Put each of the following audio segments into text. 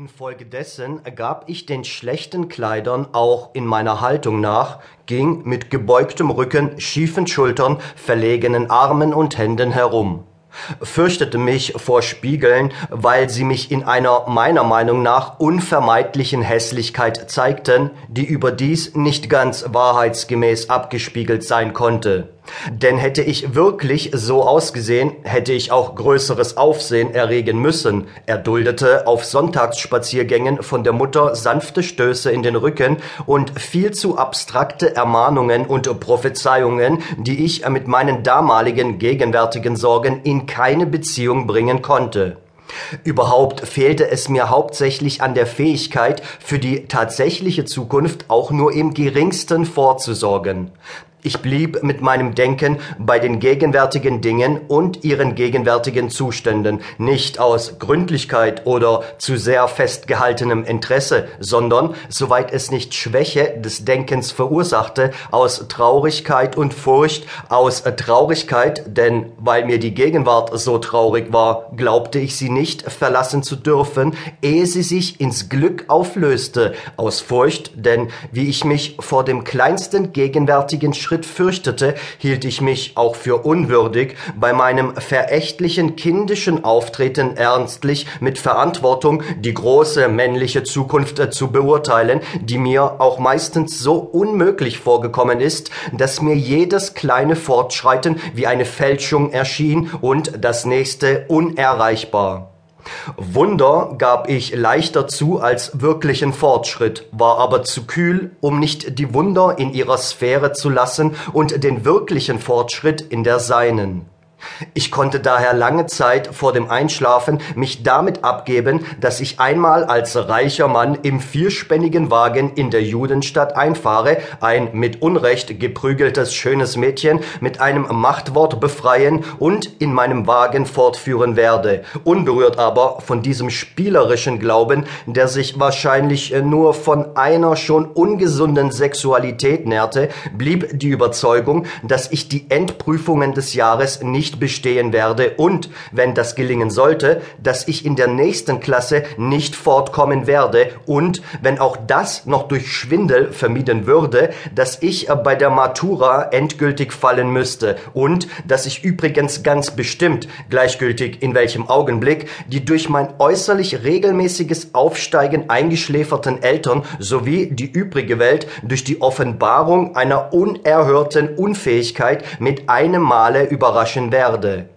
Infolgedessen gab ich den schlechten Kleidern auch in meiner Haltung nach, ging mit gebeugtem Rücken, schiefen Schultern, verlegenen Armen und Händen herum fürchtete mich vor Spiegeln, weil sie mich in einer meiner Meinung nach unvermeidlichen Hässlichkeit zeigten, die überdies nicht ganz wahrheitsgemäß abgespiegelt sein konnte. Denn hätte ich wirklich so ausgesehen, hätte ich auch größeres Aufsehen erregen müssen. Er duldete auf Sonntagsspaziergängen von der Mutter sanfte Stöße in den Rücken und viel zu abstrakte Ermahnungen und Prophezeiungen, die ich mit meinen damaligen gegenwärtigen Sorgen in keine Beziehung bringen konnte. Überhaupt fehlte es mir hauptsächlich an der Fähigkeit, für die tatsächliche Zukunft auch nur im geringsten vorzusorgen. Ich blieb mit meinem Denken bei den gegenwärtigen Dingen und ihren gegenwärtigen Zuständen, nicht aus Gründlichkeit oder zu sehr festgehaltenem Interesse, sondern, soweit es nicht Schwäche des Denkens verursachte, aus Traurigkeit und Furcht, aus Traurigkeit, denn weil mir die Gegenwart so traurig war, glaubte ich sie nicht verlassen zu dürfen, ehe sie sich ins Glück auflöste, aus Furcht, denn wie ich mich vor dem kleinsten gegenwärtigen Schritt fürchtete, hielt ich mich auch für unwürdig, bei meinem verächtlichen kindischen Auftreten ernstlich mit Verantwortung die große männliche Zukunft äh, zu beurteilen, die mir auch meistens so unmöglich vorgekommen ist, dass mir jedes kleine Fortschreiten wie eine Fälschung erschien und das nächste unerreichbar. Wunder gab ich leichter zu als wirklichen Fortschritt, war aber zu kühl, um nicht die Wunder in ihrer Sphäre zu lassen und den wirklichen Fortschritt in der seinen. Ich konnte daher lange Zeit vor dem Einschlafen mich damit abgeben, dass ich einmal als reicher Mann im vierspännigen Wagen in der Judenstadt einfahre, ein mit Unrecht geprügeltes schönes Mädchen mit einem Machtwort befreien und in meinem Wagen fortführen werde, unberührt aber von diesem spielerischen Glauben, der sich wahrscheinlich nur von einer schon ungesunden Sexualität nährte, blieb die Überzeugung, dass ich die Endprüfungen des Jahres nicht nicht bestehen werde. Und, wenn das gelingen sollte, dass ich in der nächsten Klasse nicht fortkommen werde. Und, wenn auch das noch durch Schwindel vermieden würde, dass ich bei der Matura endgültig fallen müsste. Und, dass ich übrigens ganz bestimmt, gleichgültig in welchem Augenblick, die durch mein äußerlich regelmäßiges Aufsteigen eingeschläferten Eltern sowie die übrige Welt durch die Offenbarung einer unerhörten Unfähigkeit mit einem Male überraschen werde werde.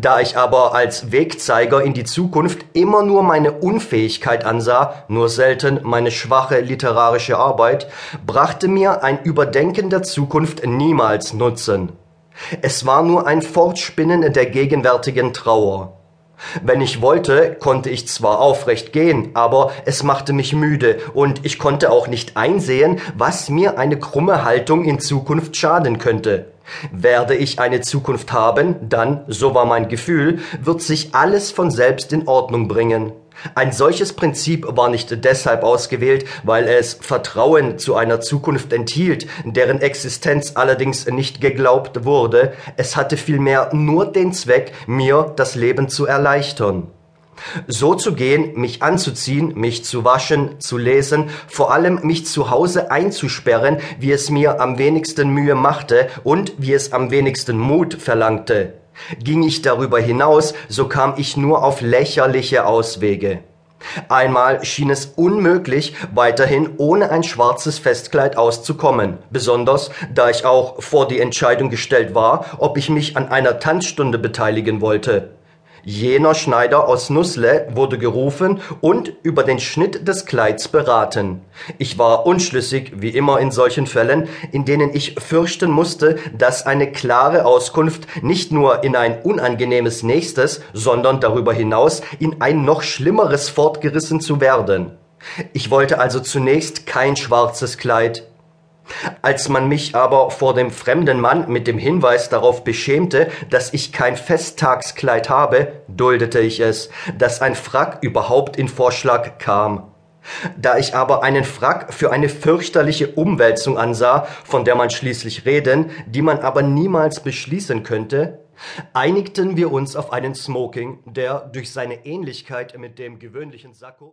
Da ich aber als Wegzeiger in die Zukunft immer nur meine Unfähigkeit ansah, nur selten meine schwache literarische Arbeit, brachte mir ein Überdenken der Zukunft niemals Nutzen. Es war nur ein Fortspinnen der gegenwärtigen Trauer. Wenn ich wollte, konnte ich zwar aufrecht gehen, aber es machte mich müde und ich konnte auch nicht einsehen, was mir eine krumme Haltung in Zukunft schaden könnte. Werde ich eine Zukunft haben, dann, so war mein Gefühl, wird sich alles von selbst in Ordnung bringen. Ein solches Prinzip war nicht deshalb ausgewählt, weil es Vertrauen zu einer Zukunft enthielt, deren Existenz allerdings nicht geglaubt wurde, es hatte vielmehr nur den Zweck, mir das Leben zu erleichtern. So zu gehen, mich anzuziehen, mich zu waschen, zu lesen, vor allem mich zu Hause einzusperren, wie es mir am wenigsten Mühe machte und wie es am wenigsten Mut verlangte. Ging ich darüber hinaus, so kam ich nur auf lächerliche Auswege. Einmal schien es unmöglich, weiterhin ohne ein schwarzes Festkleid auszukommen, besonders da ich auch vor die Entscheidung gestellt war, ob ich mich an einer Tanzstunde beteiligen wollte. Jener Schneider aus Nussle wurde gerufen und über den Schnitt des Kleids beraten. Ich war unschlüssig, wie immer in solchen Fällen, in denen ich fürchten musste, dass eine klare Auskunft nicht nur in ein unangenehmes Nächstes, sondern darüber hinaus in ein noch schlimmeres fortgerissen zu werden. Ich wollte also zunächst kein schwarzes Kleid, als man mich aber vor dem fremden Mann mit dem Hinweis darauf beschämte, dass ich kein Festtagskleid habe, duldete ich es, dass ein Frack überhaupt in Vorschlag kam. Da ich aber einen Frack für eine fürchterliche Umwälzung ansah, von der man schließlich reden, die man aber niemals beschließen könnte, einigten wir uns auf einen Smoking, der durch seine Ähnlichkeit mit dem gewöhnlichen Sakko